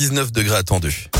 19 degrés attendus.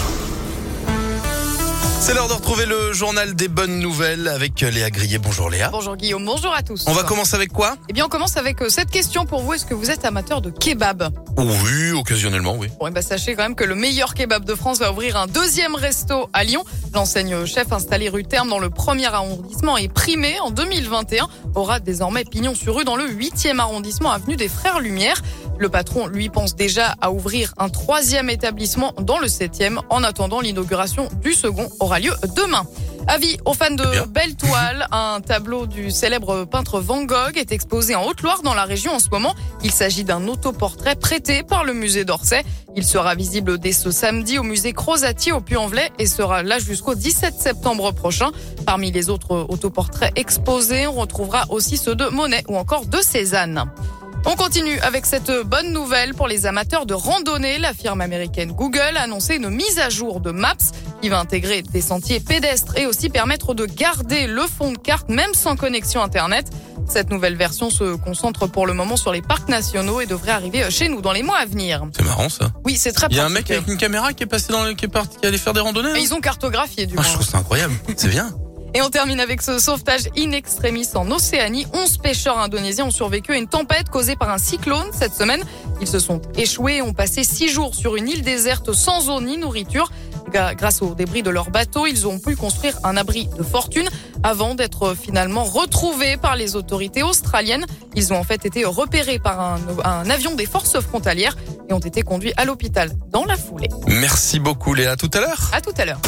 C'est l'heure de retrouver le journal des bonnes nouvelles avec Léa Grillet. Bonjour Léa. Bonjour Guillaume, bonjour à tous. On va commencer avec quoi? Eh bien, on commence avec euh, cette question pour vous. Est-ce que vous êtes amateur de kebab? Oui, occasionnellement, oui. Bon, eh ben, sachez quand même que le meilleur kebab de France va ouvrir un deuxième resto à Lyon. L'enseigne chef installée rue Terme dans le premier arrondissement et primé en 2021 aura désormais pignon sur rue dans le 8e arrondissement avenue des Frères Lumière. Le patron, lui, pense déjà à ouvrir un troisième établissement dans le 7e. En attendant, l'inauguration du second aura lieu demain. Avis aux fans de belles toiles, un tableau du célèbre peintre Van Gogh est exposé en Haute-Loire dans la région en ce moment. Il s'agit d'un autoportrait prêté par le musée d'Orsay. Il sera visible dès ce samedi au musée Crozati au Puy-en-Velay et sera là jusqu'au 17 septembre prochain. Parmi les autres autoportraits exposés, on retrouvera aussi ceux de Monet ou encore de Cézanne. On continue avec cette bonne nouvelle pour les amateurs de randonnée. La firme américaine Google a annoncé une mise à jour de Maps qui va intégrer des sentiers pédestres et aussi permettre de garder le fond de carte même sans connexion Internet. Cette nouvelle version se concentre pour le moment sur les parcs nationaux et devrait arriver chez nous dans les mois à venir. C'est marrant ça. Oui, c'est très Il y a un mec avec une caméra qui est passé dans le, qui est parti, qui allait faire des randonnées. Et ils ont cartographié du Ah, moins. je trouve ça incroyable. C'est bien. Et on termine avec ce sauvetage in extremis en Océanie. 11 pêcheurs indonésiens ont survécu à une tempête causée par un cyclone cette semaine. Ils se sont échoués et ont passé six jours sur une île déserte sans eau ni nourriture. Grâce aux débris de leur bateau, ils ont pu construire un abri de fortune avant d'être finalement retrouvés par les autorités australiennes. Ils ont en fait été repérés par un, un avion des forces frontalières et ont été conduits à l'hôpital dans la foulée. Merci beaucoup Léa. À tout à l'heure. À tout à l'heure.